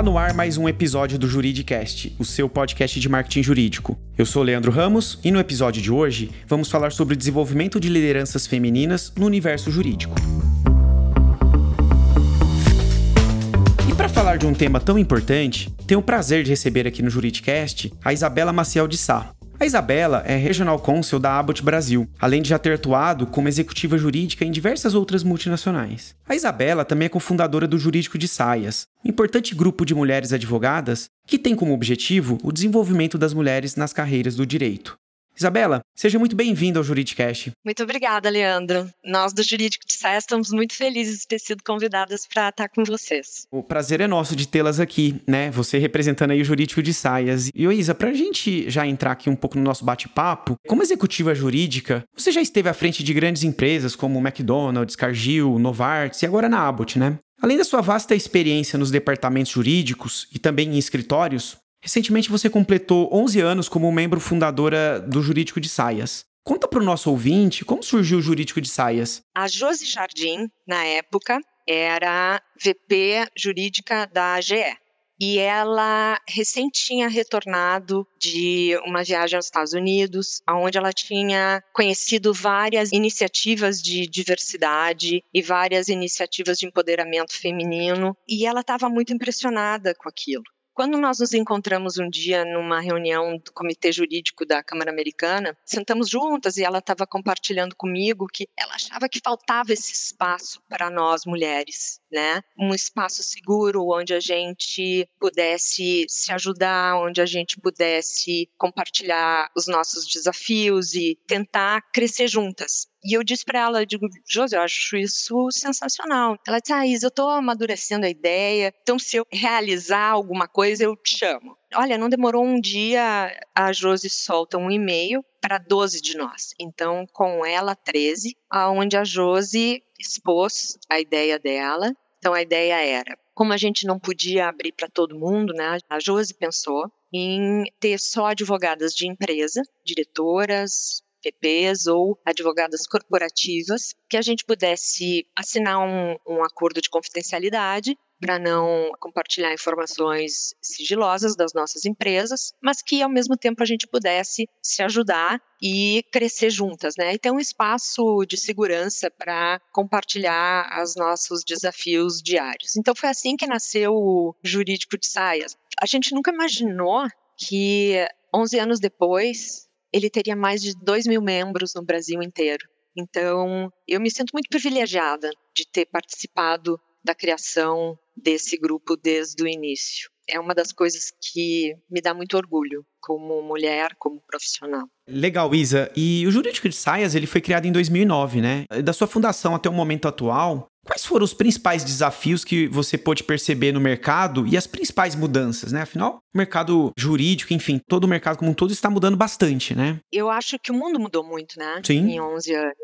Está no ar mais um episódio do Juridicast, o seu podcast de marketing jurídico. Eu sou Leandro Ramos e no episódio de hoje vamos falar sobre o desenvolvimento de lideranças femininas no universo jurídico. E para falar de um tema tão importante, tenho o prazer de receber aqui no Juridicast a Isabela Maciel de Sá, a Isabela é Regional Counsel da Abbott Brasil, além de já ter atuado como executiva jurídica em diversas outras multinacionais. A Isabela também é cofundadora do Jurídico de Saias, um importante grupo de mulheres advogadas que tem como objetivo o desenvolvimento das mulheres nas carreiras do direito. Isabela, seja muito bem-vinda ao Juridicast. Muito obrigada, Leandro. Nós do Jurídico de Sé estamos muito felizes de ter sido convidadas para estar com vocês. O prazer é nosso de tê-las aqui, né? Você representando aí o Jurídico de Saias. E, Isa, para a gente já entrar aqui um pouco no nosso bate-papo, como executiva jurídica, você já esteve à frente de grandes empresas como McDonald's, Cargill, Novartis e agora na Abbott, né? Além da sua vasta experiência nos departamentos jurídicos e também em escritórios, Recentemente você completou 11 anos como membro fundadora do Jurídico de Saias. Conta para o nosso ouvinte como surgiu o Jurídico de Saias. A Josi Jardim, na época, era VP jurídica da AGE. E ela recém tinha retornado de uma viagem aos Estados Unidos, onde ela tinha conhecido várias iniciativas de diversidade e várias iniciativas de empoderamento feminino, e ela estava muito impressionada com aquilo. Quando nós nos encontramos um dia numa reunião do comitê jurídico da Câmara Americana, sentamos juntas e ela estava compartilhando comigo que ela achava que faltava esse espaço para nós mulheres, né? Um espaço seguro onde a gente pudesse se ajudar, onde a gente pudesse compartilhar os nossos desafios e tentar crescer juntas. E eu disse para ela, eu digo, Josi, eu acho isso sensacional. Ela disse, ah, eu estou amadurecendo a ideia, então se eu realizar alguma coisa, eu te chamo. Olha, não demorou um dia, a Josi solta um e-mail para 12 de nós. Então, com ela, 13, aonde a Josi expôs a ideia dela. Então, a ideia era, como a gente não podia abrir para todo mundo, né? A Josi pensou em ter só advogadas de empresa, diretoras, PPs ou advogadas corporativas, que a gente pudesse assinar um, um acordo de confidencialidade para não compartilhar informações sigilosas das nossas empresas, mas que ao mesmo tempo a gente pudesse se ajudar e crescer juntas, né? E ter um espaço de segurança para compartilhar os nossos desafios diários. Então foi assim que nasceu o Jurídico de Saias. A gente nunca imaginou que 11 anos depois ele teria mais de 2 mil membros no Brasil inteiro. Então, eu me sinto muito privilegiada de ter participado da criação desse grupo desde o início. É uma das coisas que me dá muito orgulho como mulher, como profissional. Legal, Isa. E o Jurídico de Saias, ele foi criado em 2009, né? Da sua fundação até o momento atual, Quais foram os principais desafios que você pôde perceber no mercado e as principais mudanças, né? Afinal, o mercado jurídico, enfim, todo o mercado como um todo está mudando bastante, né? Eu acho que o mundo mudou muito, né? Sim. Em 11 anos,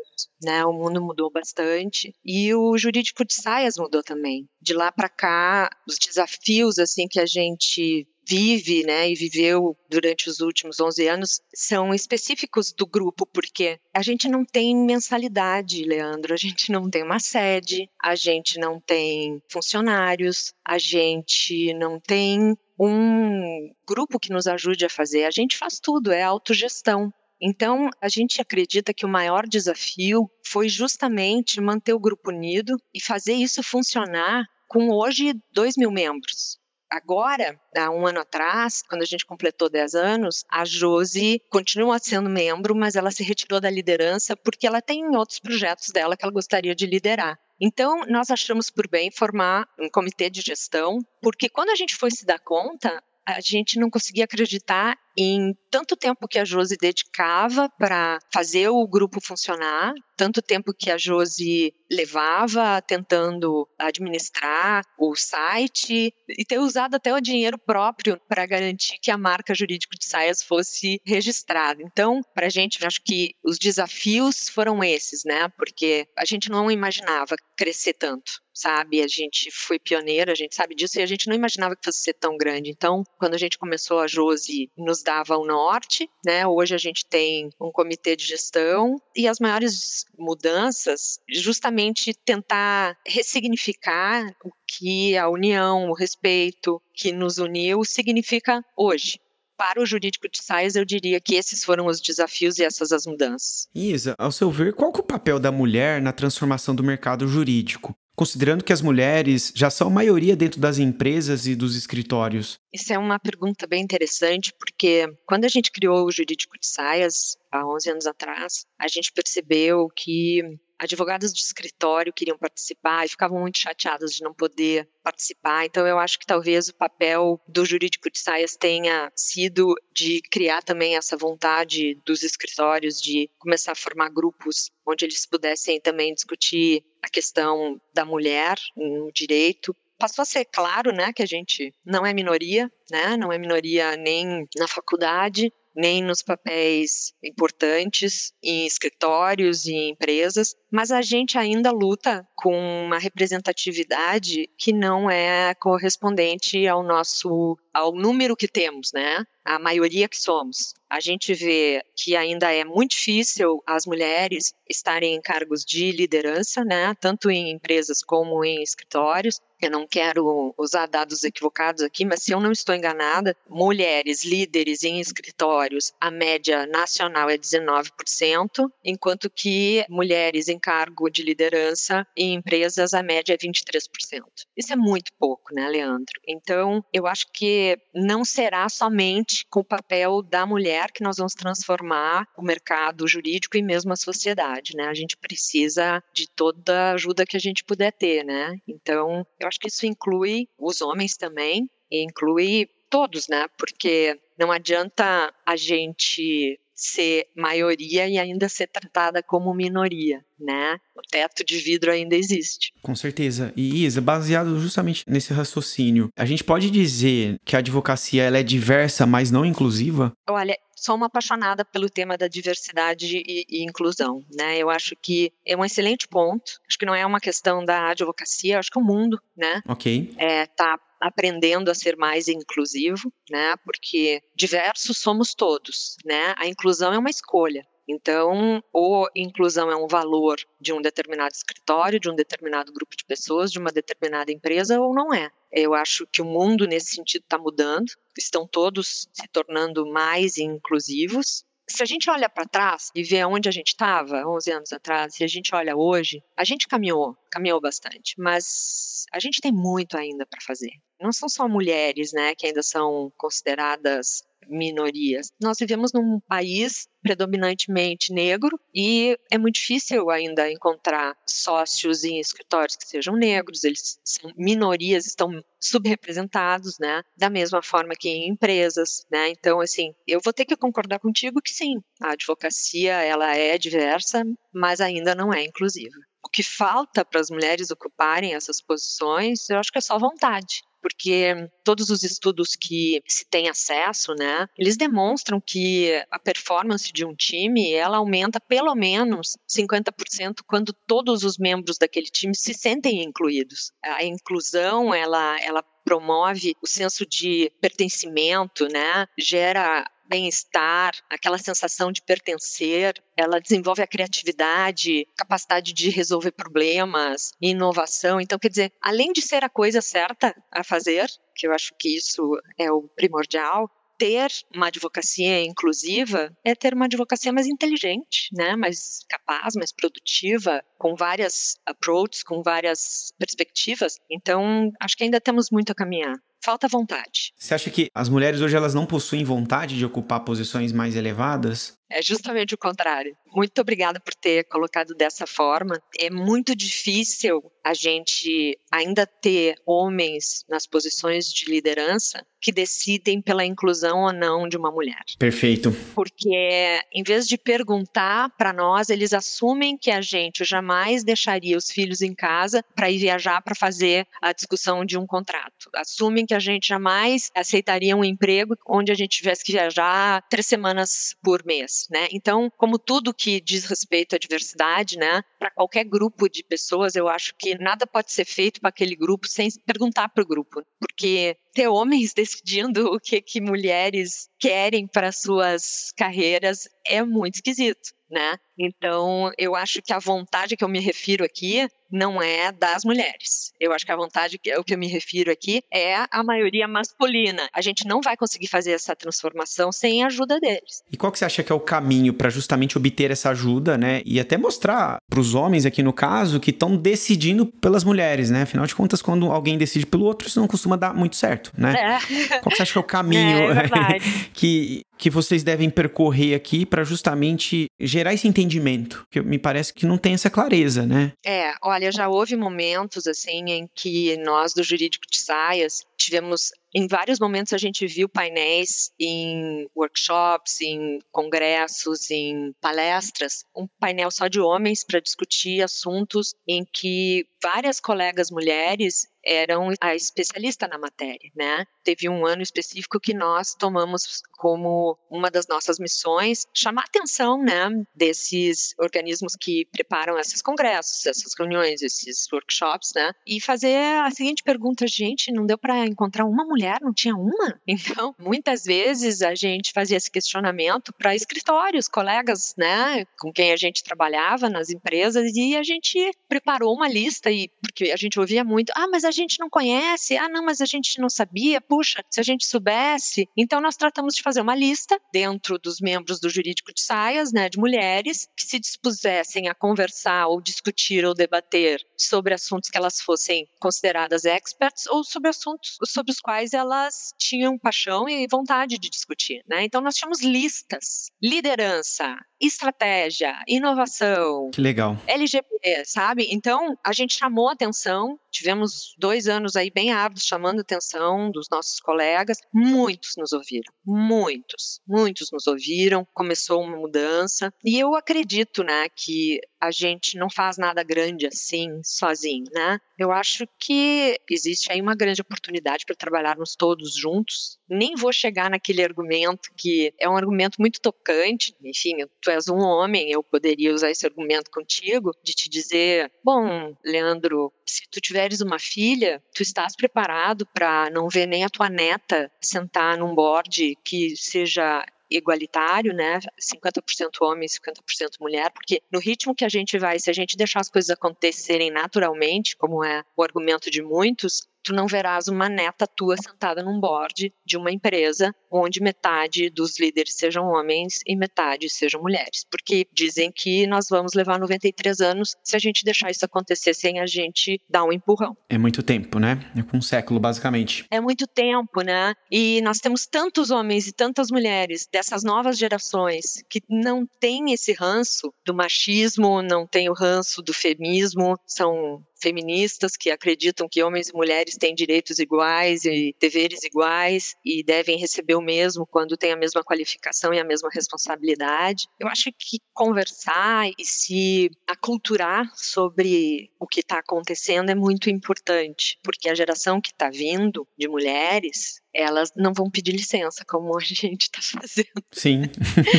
né? O mundo mudou bastante e o jurídico de saias mudou também. De lá para cá, os desafios assim que a gente vive, né, e viveu durante os últimos 11 anos são específicos do grupo, porque a gente não tem mensalidade, Leandro, a gente não tem uma sede, a gente não tem funcionários, a gente não tem um grupo que nos ajude a fazer, a gente faz tudo, é autogestão. Então, a gente acredita que o maior desafio foi justamente manter o grupo unido e fazer isso funcionar com hoje 2 mil membros. Agora, há um ano atrás, quando a gente completou 10 anos, a Josi continua sendo membro, mas ela se retirou da liderança porque ela tem outros projetos dela que ela gostaria de liderar. Então, nós achamos por bem formar um comitê de gestão, porque quando a gente foi se dar conta, a gente não conseguia acreditar em tanto tempo que a Josi dedicava para fazer o grupo funcionar, tanto tempo que a Josi levava tentando administrar o site e ter usado até o dinheiro próprio para garantir que a marca jurídica de saias fosse registrada. Então, para a gente, acho que os desafios foram esses, né? Porque a gente não imaginava crescer tanto sabe? A gente foi pioneira, a gente sabe disso e a gente não imaginava que fosse ser tão grande. Então, quando a gente começou a Josi nos dava o norte, né? Hoje a gente tem um comitê de gestão e as maiores mudanças, justamente tentar ressignificar o que a união, o respeito que nos uniu significa hoje para o jurídico de saias, eu diria que esses foram os desafios e essas as mudanças. Isa, ao seu ver, qual é o papel da mulher na transformação do mercado jurídico? Considerando que as mulheres já são maioria dentro das empresas e dos escritórios? Isso é uma pergunta bem interessante, porque quando a gente criou o Jurídico de Saias, há 11 anos atrás, a gente percebeu que advogados de escritório queriam participar e ficavam muito chateados de não poder participar. Então, eu acho que talvez o papel do jurídico de saias tenha sido de criar também essa vontade dos escritórios de começar a formar grupos onde eles pudessem também discutir a questão da mulher no direito, passou a ser claro, né, que a gente não é minoria, né, não é minoria nem na faculdade, nem nos papéis importantes em escritórios e em empresas, mas a gente ainda luta com uma representatividade que não é correspondente ao nosso ao número que temos, né? A maioria que somos. A gente vê que ainda é muito difícil as mulheres estarem em cargos de liderança, né? Tanto em empresas como em escritórios. Eu não quero usar dados equivocados aqui, mas se eu não estou enganada, mulheres líderes em escritórios, a média nacional é 19%, enquanto que mulheres em cargo de liderança em empresas, a média é 23%. Isso é muito pouco, né, Leandro? Então, eu acho que não será somente com o papel da mulher que nós vamos transformar o mercado jurídico e mesmo a sociedade, né? A gente precisa de toda a ajuda que a gente puder ter, né? Então, eu acho que isso inclui os homens também, e inclui todos, né? Porque não adianta a gente ser maioria e ainda ser tratada como minoria, né? O teto de vidro ainda existe. Com certeza. E Isa, baseado justamente nesse raciocínio, a gente pode dizer que a advocacia ela é diversa, mas não inclusiva? Olha, sou uma apaixonada pelo tema da diversidade e, e, inclusão, né? Eu acho que é um excelente ponto. Acho que não é uma questão da advocacia, acho que o mundo, né? Ok. É, tá aprendendo a ser mais inclusivo, né? Porque diversos somos todos, né? A inclusão é uma escolha. Então, ou inclusão é um valor de um determinado escritório, de um determinado grupo de pessoas, de uma determinada empresa, ou não é. Eu acho que o mundo nesse sentido está mudando, estão todos se tornando mais inclusivos, se a gente olha para trás e vê onde a gente estava 11 anos atrás, se a gente olha hoje, a gente caminhou, caminhou bastante, mas a gente tem muito ainda para fazer. Não são só mulheres, né, que ainda são consideradas minorias. Nós vivemos num país predominantemente negro e é muito difícil ainda encontrar sócios em escritórios que sejam negros, eles são minorias, estão subrepresentados, né? Da mesma forma que em empresas, né? Então, assim, eu vou ter que concordar contigo que sim, a advocacia ela é diversa, mas ainda não é inclusiva. O que falta para as mulheres ocuparem essas posições, eu acho que é só vontade porque todos os estudos que se tem acesso, né, eles demonstram que a performance de um time, ela aumenta pelo menos 50% quando todos os membros daquele time se sentem incluídos. A inclusão, ela, ela promove o senso de pertencimento, né? Gera bem-estar, aquela sensação de pertencer, ela desenvolve a criatividade, capacidade de resolver problemas, inovação. Então, quer dizer, além de ser a coisa certa a fazer, que eu acho que isso é o primordial, ter uma advocacia inclusiva é ter uma advocacia mais inteligente, né? mais capaz, mais produtiva, com várias approaches, com várias perspectivas. Então, acho que ainda temos muito a caminhar falta vontade. Você acha que as mulheres hoje elas não possuem vontade de ocupar posições mais elevadas? É justamente o contrário. Muito obrigada por ter colocado dessa forma. É muito difícil a gente ainda ter homens nas posições de liderança que decidem pela inclusão ou não de uma mulher. Perfeito. Porque em vez de perguntar para nós, eles assumem que a gente jamais deixaria os filhos em casa para ir viajar para fazer a discussão de um contrato. Assumem que a gente jamais aceitaria um emprego onde a gente tivesse que viajar três semanas por mês, né? Então, como tudo que diz respeito à diversidade, né, para qualquer grupo de pessoas, eu acho que nada pode ser feito para aquele grupo sem perguntar para o grupo, porque ter homens decidindo o que que mulheres querem para suas carreiras é muito esquisito, né? Então, eu acho que a vontade que eu me refiro aqui não é das mulheres. Eu acho que a vontade o que eu me refiro aqui é a maioria masculina. A gente não vai conseguir fazer essa transformação sem a ajuda deles. E qual que você acha que é o caminho para justamente obter essa ajuda, né? E até mostrar para os homens aqui no caso que estão decidindo pelas mulheres, né? Afinal de contas, quando alguém decide pelo outro, isso não costuma dar muito certo, né? É. Qual que você acha que é o caminho é, é que que vocês devem percorrer aqui para justamente gerar esse entendimento? Que me parece que não tem essa clareza, né? É, olha, já houve momentos assim em que nós do jurídico de saias tivemos em vários momentos a gente viu painéis em workshops, em congressos, em palestras, um painel só de homens para discutir assuntos em que várias colegas mulheres eram a especialista na matéria, né? Teve um ano específico que nós tomamos como uma das nossas missões chamar atenção, né, desses organismos que preparam esses congressos, essas reuniões, esses workshops, né? E fazer a seguinte pergunta, gente, não deu para encontrar uma mulher, não tinha uma? Então, muitas vezes a gente fazia esse questionamento para escritórios, colegas, né, com quem a gente trabalhava nas empresas e a gente preparou uma lista e porque a gente ouvia muito, ah, mas a gente não conhece, ah, não, mas a gente não sabia, puxa, se a gente soubesse. Então nós tratamos de fazer uma lista dentro dos membros do jurídico de saias, né, de mulheres que se dispusessem a conversar ou discutir ou debater sobre assuntos que elas fossem consideradas experts ou sobre assuntos sobre os quais elas tinham paixão e vontade de discutir, né? Então nós tínhamos listas, liderança, estratégia, inovação. Que legal. LGBT, sabe? Então, a gente chamou atenção, tivemos dois anos aí bem árduos chamando atenção dos nossos colegas. Muitos nos ouviram, muitos, muitos nos ouviram. Começou uma mudança. E eu acredito, né, que a gente não faz nada grande assim, sozinho, né? Eu acho que existe aí uma grande oportunidade para trabalharmos todos juntos. Nem vou chegar naquele argumento que é um argumento muito tocante, enfim, tu és um homem, eu poderia usar esse argumento contigo, de te dizer, bom, Leandro, se tu tiveres uma filha, tu estás preparado para não ver nem a tua neta sentar num board que seja igualitário, né? 50% homem, 50% mulher, porque no ritmo que a gente vai, se a gente deixar as coisas acontecerem naturalmente, como é o argumento de muitos, tu não verás uma neta tua sentada num board de uma empresa onde metade dos líderes sejam homens e metade sejam mulheres. Porque dizem que nós vamos levar 93 anos se a gente deixar isso acontecer sem a gente dar um empurrão. É muito tempo, né? É com um século, basicamente. É muito tempo, né? E nós temos tantos homens e tantas mulheres dessas novas gerações que não têm esse ranço do machismo, não tem o ranço do feminismo, são feministas que acreditam que homens e mulheres têm direitos iguais e deveres iguais e devem receber o mesmo quando têm a mesma qualificação e a mesma responsabilidade. Eu acho que conversar e se aculturar sobre o que está acontecendo é muito importante, porque a geração que está vindo de mulheres elas não vão pedir licença, como a gente está fazendo. Sim.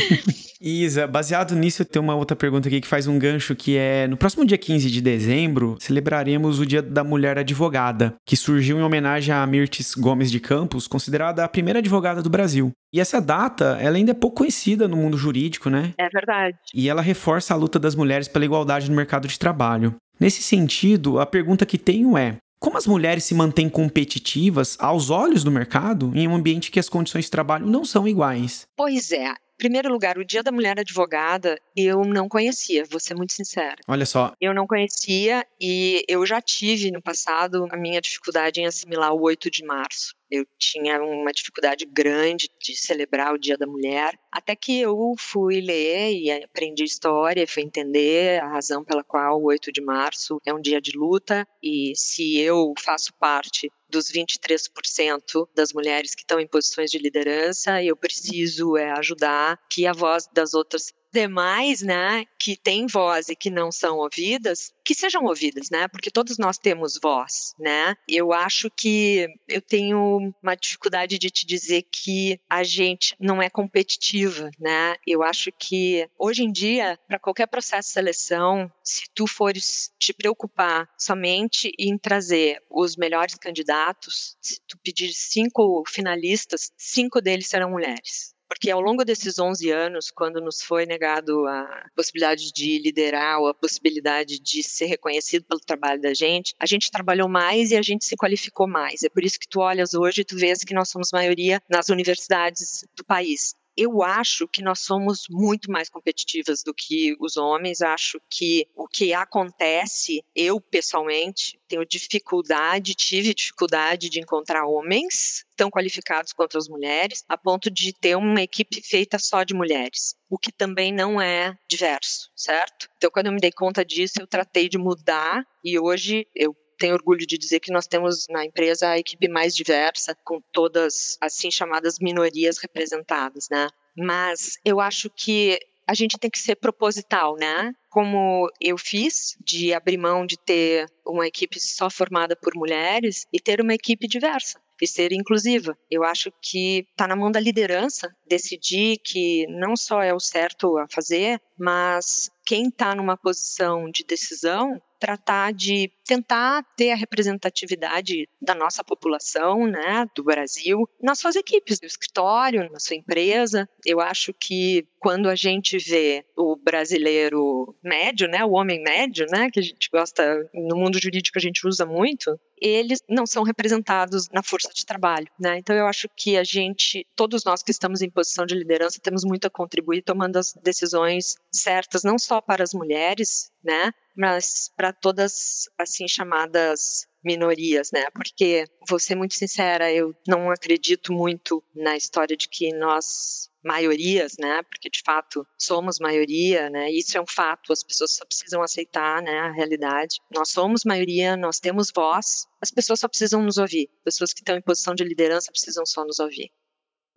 Isa, baseado nisso, eu tenho uma outra pergunta aqui que faz um gancho, que é, no próximo dia 15 de dezembro, celebraremos o Dia da Mulher Advogada, que surgiu em homenagem a Mirtes Gomes de Campos, considerada a primeira advogada do Brasil. E essa data, ela ainda é pouco conhecida no mundo jurídico, né? É verdade. E ela reforça a luta das mulheres pela igualdade no mercado de trabalho. Nesse sentido, a pergunta que tenho é: como as mulheres se mantêm competitivas aos olhos do mercado em um ambiente que as condições de trabalho não são iguais? Pois é. Primeiro lugar, o Dia da Mulher Advogada eu não conhecia, vou ser muito sincera. Olha só. Eu não conhecia e eu já tive no passado a minha dificuldade em assimilar o 8 de março. Eu tinha uma dificuldade grande de celebrar o Dia da Mulher, até que eu fui ler e aprendi história, fui entender a razão pela qual o 8 de março é um dia de luta e se eu faço parte dos 23% das mulheres que estão em posições de liderança, eu preciso é, ajudar que a voz das outras demais, né, que têm voz e que não são ouvidas, que sejam ouvidas, né? Porque todos nós temos voz, né? Eu acho que eu tenho uma dificuldade de te dizer que a gente não é competitiva, né? Eu acho que hoje em dia, para qualquer processo de seleção, se tu fores te preocupar somente em trazer os melhores candidatos, se tu pedir cinco finalistas, cinco deles serão mulheres. Porque ao longo desses 11 anos, quando nos foi negado a possibilidade de liderar ou a possibilidade de ser reconhecido pelo trabalho da gente, a gente trabalhou mais e a gente se qualificou mais. É por isso que tu olhas hoje e tu vês que nós somos maioria nas universidades do país eu acho que nós somos muito mais competitivas do que os homens. Acho que o que acontece, eu pessoalmente tenho dificuldade, tive dificuldade de encontrar homens tão qualificados quanto as mulheres, a ponto de ter uma equipe feita só de mulheres, o que também não é diverso, certo? Então, quando eu me dei conta disso, eu tratei de mudar e hoje eu tenho orgulho de dizer que nós temos na empresa a equipe mais diversa, com todas assim chamadas minorias representadas, né? Mas eu acho que a gente tem que ser proposital, né? Como eu fiz, de abrir mão de ter uma equipe só formada por mulheres e ter uma equipe diversa e ser inclusiva. Eu acho que está na mão da liderança decidir que não só é o certo a fazer, mas quem está numa posição de decisão tratar de tentar ter a representatividade da nossa população, né, do Brasil, nas suas equipes, no escritório, na sua empresa. Eu acho que quando a gente vê o brasileiro médio, né, o homem médio, né, que a gente gosta, no mundo jurídico a gente usa muito, eles não são representados na força de trabalho, né? Então eu acho que a gente, todos nós que estamos em posição de liderança, temos muito a contribuir tomando as decisões certas, não só para as mulheres, né? Mas para todas assim chamadas minorias, né? Porque vou ser muito sincera, eu não acredito muito na história de que nós maiorias, né? Porque de fato somos maioria, né? Isso é um fato, as pessoas só precisam aceitar, né, a realidade. Nós somos maioria, nós temos voz, as pessoas só precisam nos ouvir. Pessoas que estão em posição de liderança precisam só nos ouvir.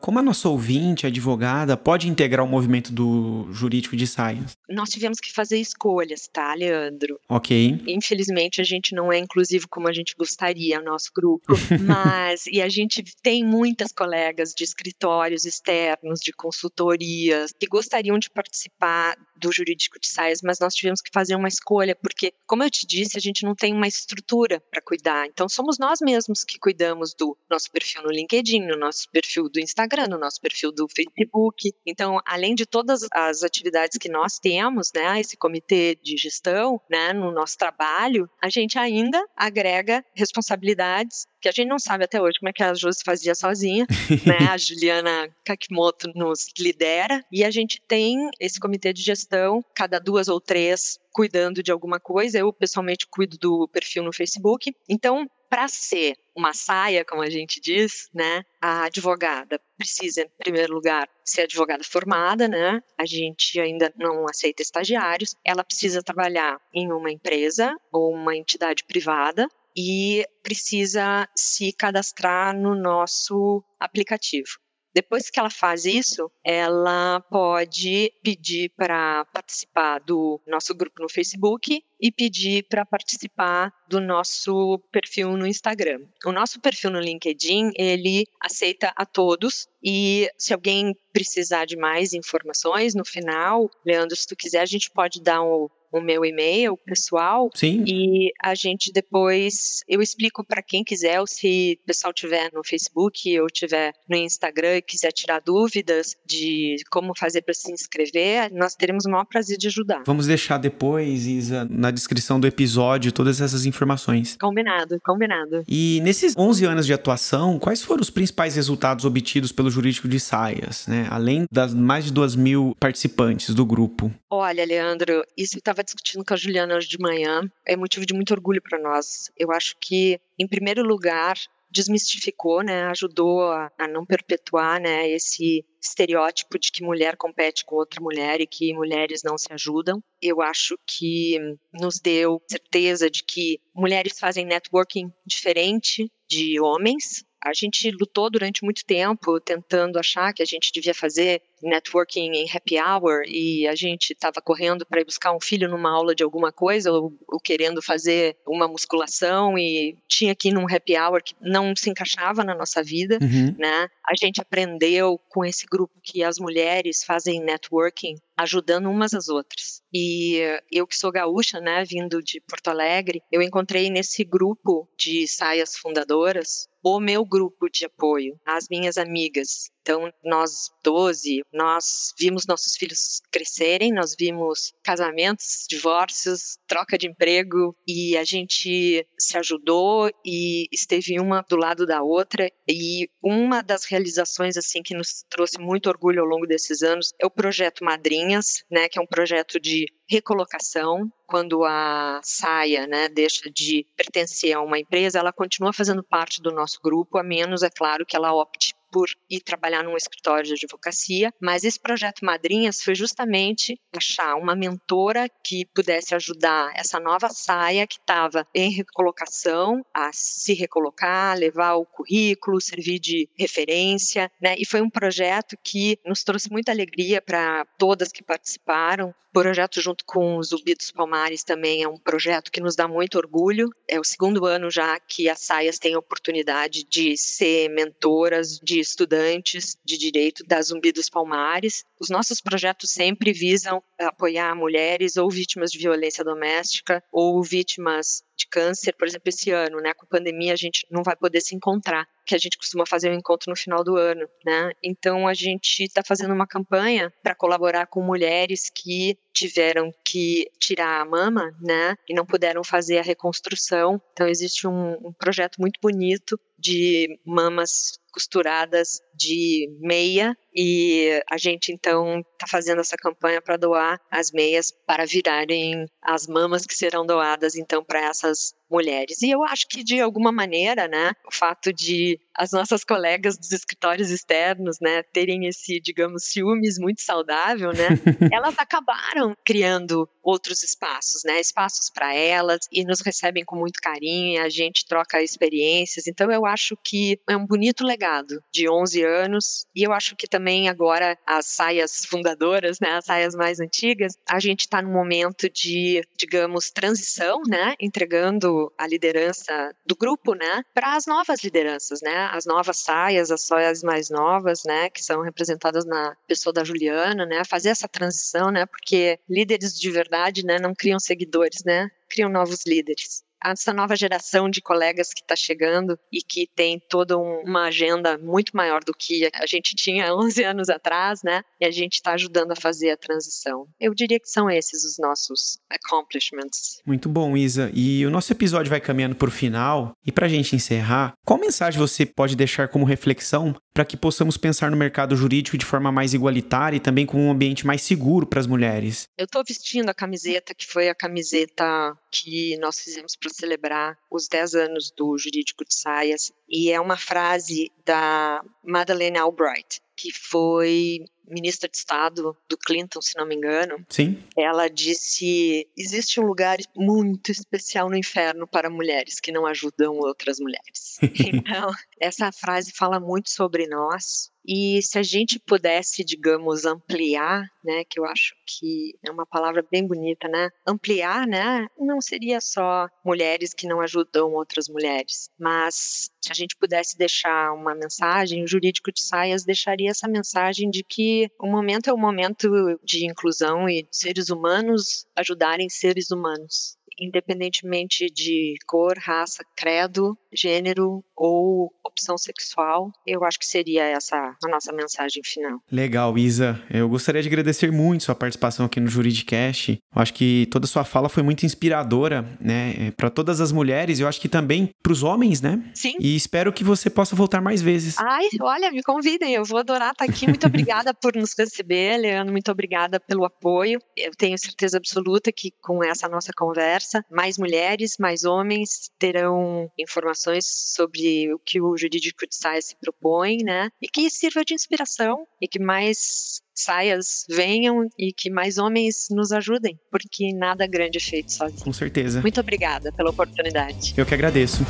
Como a nossa ouvinte, advogada, pode integrar o movimento do jurídico de saias? Nós tivemos que fazer escolhas, tá, Leandro? Ok. Infelizmente, a gente não é inclusivo como a gente gostaria, o nosso grupo. mas, e a gente tem muitas colegas de escritórios externos, de consultorias, que gostariam de participar do jurídico de saias, mas nós tivemos que fazer uma escolha, porque, como eu te disse, a gente não tem uma estrutura para cuidar. Então, somos nós mesmos que cuidamos do nosso perfil no LinkedIn, no nosso perfil do Instagram, no nosso perfil do Facebook. Então, além de todas as atividades que nós temos, né, esse comitê de gestão, né, no nosso trabalho, a gente ainda agrega responsabilidades que a gente não sabe até hoje como é que a Josi fazia sozinha, né? A Juliana Kakimoto nos lidera e a gente tem esse comitê de gestão, cada duas ou três cuidando de alguma coisa. Eu pessoalmente cuido do perfil no Facebook. Então, para ser uma saia, como a gente diz, né, a advogada precisa, em primeiro lugar, ser advogada formada, né? A gente ainda não aceita estagiários. Ela precisa trabalhar em uma empresa ou uma entidade privada e precisa se cadastrar no nosso aplicativo. Depois que ela faz isso, ela pode pedir para participar do nosso grupo no Facebook e pedir para participar do nosso perfil no Instagram. O nosso perfil no LinkedIn, ele aceita a todos e se alguém precisar de mais informações no final, Leandro, se tu quiser, a gente pode dar um o meu e-mail pessoal. Sim. E a gente depois eu explico para quem quiser, ou se o pessoal tiver no Facebook ou tiver no Instagram e quiser tirar dúvidas de como fazer para se inscrever, nós teremos o maior prazer de ajudar. Vamos deixar depois, Isa, na descrição do episódio todas essas informações. Combinado, combinado. E nesses 11 anos de atuação, quais foram os principais resultados obtidos pelo jurídico de Saias, né? Além das mais de duas mil participantes do grupo? Olha, Leandro, isso estava estava discutindo com a Juliana hoje de manhã, é motivo de muito orgulho para nós. Eu acho que, em primeiro lugar, desmistificou, né, ajudou a, a, não perpetuar, né, esse estereótipo de que mulher compete com outra mulher e que mulheres não se ajudam. Eu acho que nos deu certeza de que mulheres fazem networking diferente de homens. A gente lutou durante muito tempo tentando achar que a gente devia fazer networking em happy hour e a gente estava correndo para ir buscar um filho numa aula de alguma coisa ou, ou, querendo fazer uma musculação e tinha aqui num happy hour que não se encaixava na nossa vida, uhum. né? A gente aprendeu com esse grupo que as mulheres fazem networking ajudando umas às outras. E eu que sou gaúcha, né, vindo de Porto Alegre, eu encontrei nesse grupo de saias fundadoras o meu grupo de apoio, as minhas amigas. Então, nós 12, nós vimos nossos filhos crescerem, nós vimos casamentos, divórcios, troca de emprego e a gente se ajudou e esteve uma do lado da outra. E uma das realizações assim que nos trouxe muito orgulho ao longo desses anos é o projeto Madrinhas, né, que é um projeto de recolocação. Quando a saia né, deixa de pertencer a uma empresa, ela continua fazendo parte do nosso grupo, a menos, é claro, que ela opte por ir trabalhar num escritório de advocacia, mas esse projeto Madrinhas foi justamente achar uma mentora que pudesse ajudar essa nova saia que estava em recolocação a se recolocar, levar o currículo, servir de referência, né? E foi um projeto que nos trouxe muita alegria para todas que participaram. O projeto junto com os Zumbi dos Palmares também é um projeto que nos dá muito orgulho. É o segundo ano já que as saias têm a oportunidade de ser mentoras de estudantes de direito da Zumbi dos Palmares. Os nossos projetos sempre visam apoiar mulheres ou vítimas de violência doméstica ou vítimas de câncer, por exemplo, esse ano, né, com a pandemia a gente não vai poder se encontrar, que a gente costuma fazer um encontro no final do ano, né? Então a gente está fazendo uma campanha para colaborar com mulheres que tiveram que tirar a mama, né, e não puderam fazer a reconstrução. Então existe um, um projeto muito bonito de mamas costuradas de meia e a gente então está fazendo essa campanha para doar as meias para virarem as mamas que serão doadas então para essas mulheres. E eu acho que de alguma maneira, né, o fato de as nossas colegas dos escritórios externos, né, terem esse, digamos, ciúmes muito saudável, né, elas acabaram criando outros espaços, né, espaços para elas e nos recebem com muito carinho, a gente troca experiências. Então eu acho que é um bonito legado de 11 anos e eu acho que também agora as saias fundadoras, né, as saias mais antigas, a gente está num momento de, digamos, transição, né, entregando a liderança do grupo, né, para as novas lideranças, né, as novas saias, as saias mais novas, né, que são representadas na pessoa da Juliana, né, fazer essa transição, né, porque líderes de verdade, né, não criam seguidores, né, criam novos líderes essa nova geração de colegas que está chegando e que tem toda um, uma agenda muito maior do que a gente tinha 11 anos atrás, né? E a gente está ajudando a fazer a transição. Eu diria que são esses os nossos accomplishments. Muito bom, Isa. E o nosso episódio vai caminhando para o final. E para a gente encerrar, qual mensagem você pode deixar como reflexão para que possamos pensar no mercado jurídico de forma mais igualitária e também com um ambiente mais seguro para as mulheres? Eu estou vestindo a camiseta que foi a camiseta que nós fizemos para celebrar os 10 anos do Jurídico de Saias, e é uma frase da Madeleine Albright, que foi ministra de Estado do Clinton, se não me engano. Sim. Ela disse: existe um lugar muito especial no inferno para mulheres que não ajudam outras mulheres. então, essa frase fala muito sobre nós, e se a gente pudesse, digamos, ampliar, né, que eu acho que é uma palavra bem bonita, né? Ampliar, né, não seria só mulheres que não ajudam outras mulheres, mas se a gente pudesse deixar uma mensagem, o jurídico de saias deixaria essa mensagem de que o momento é o momento de inclusão e seres humanos ajudarem seres humanos independentemente de cor, raça, credo, gênero ou opção sexual. Eu acho que seria essa a nossa mensagem final. Legal, Isa. Eu gostaria de agradecer muito sua participação aqui no Juridicast. Eu acho que toda a sua fala foi muito inspiradora, né, é, para todas as mulheres. Eu acho que também para os homens, né? Sim. E espero que você possa voltar mais vezes. Ai, olha, me convidem. Eu vou adorar estar aqui. Muito obrigada por nos receber, Leandro. Muito obrigada pelo apoio. Eu tenho certeza absoluta que com essa nossa conversa, mais mulheres, mais homens terão informações sobre o que o jurídico de saia se propõe, né? E que sirva de inspiração e que mais saias venham e que mais homens nos ajudem, porque nada grande é feito sozinho. Com certeza. Muito obrigada pela oportunidade. Eu que agradeço.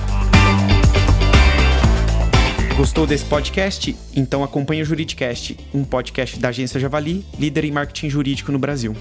Gostou desse podcast? Então acompanhe o Juridicast, um podcast da agência Javali, líder em marketing jurídico no Brasil.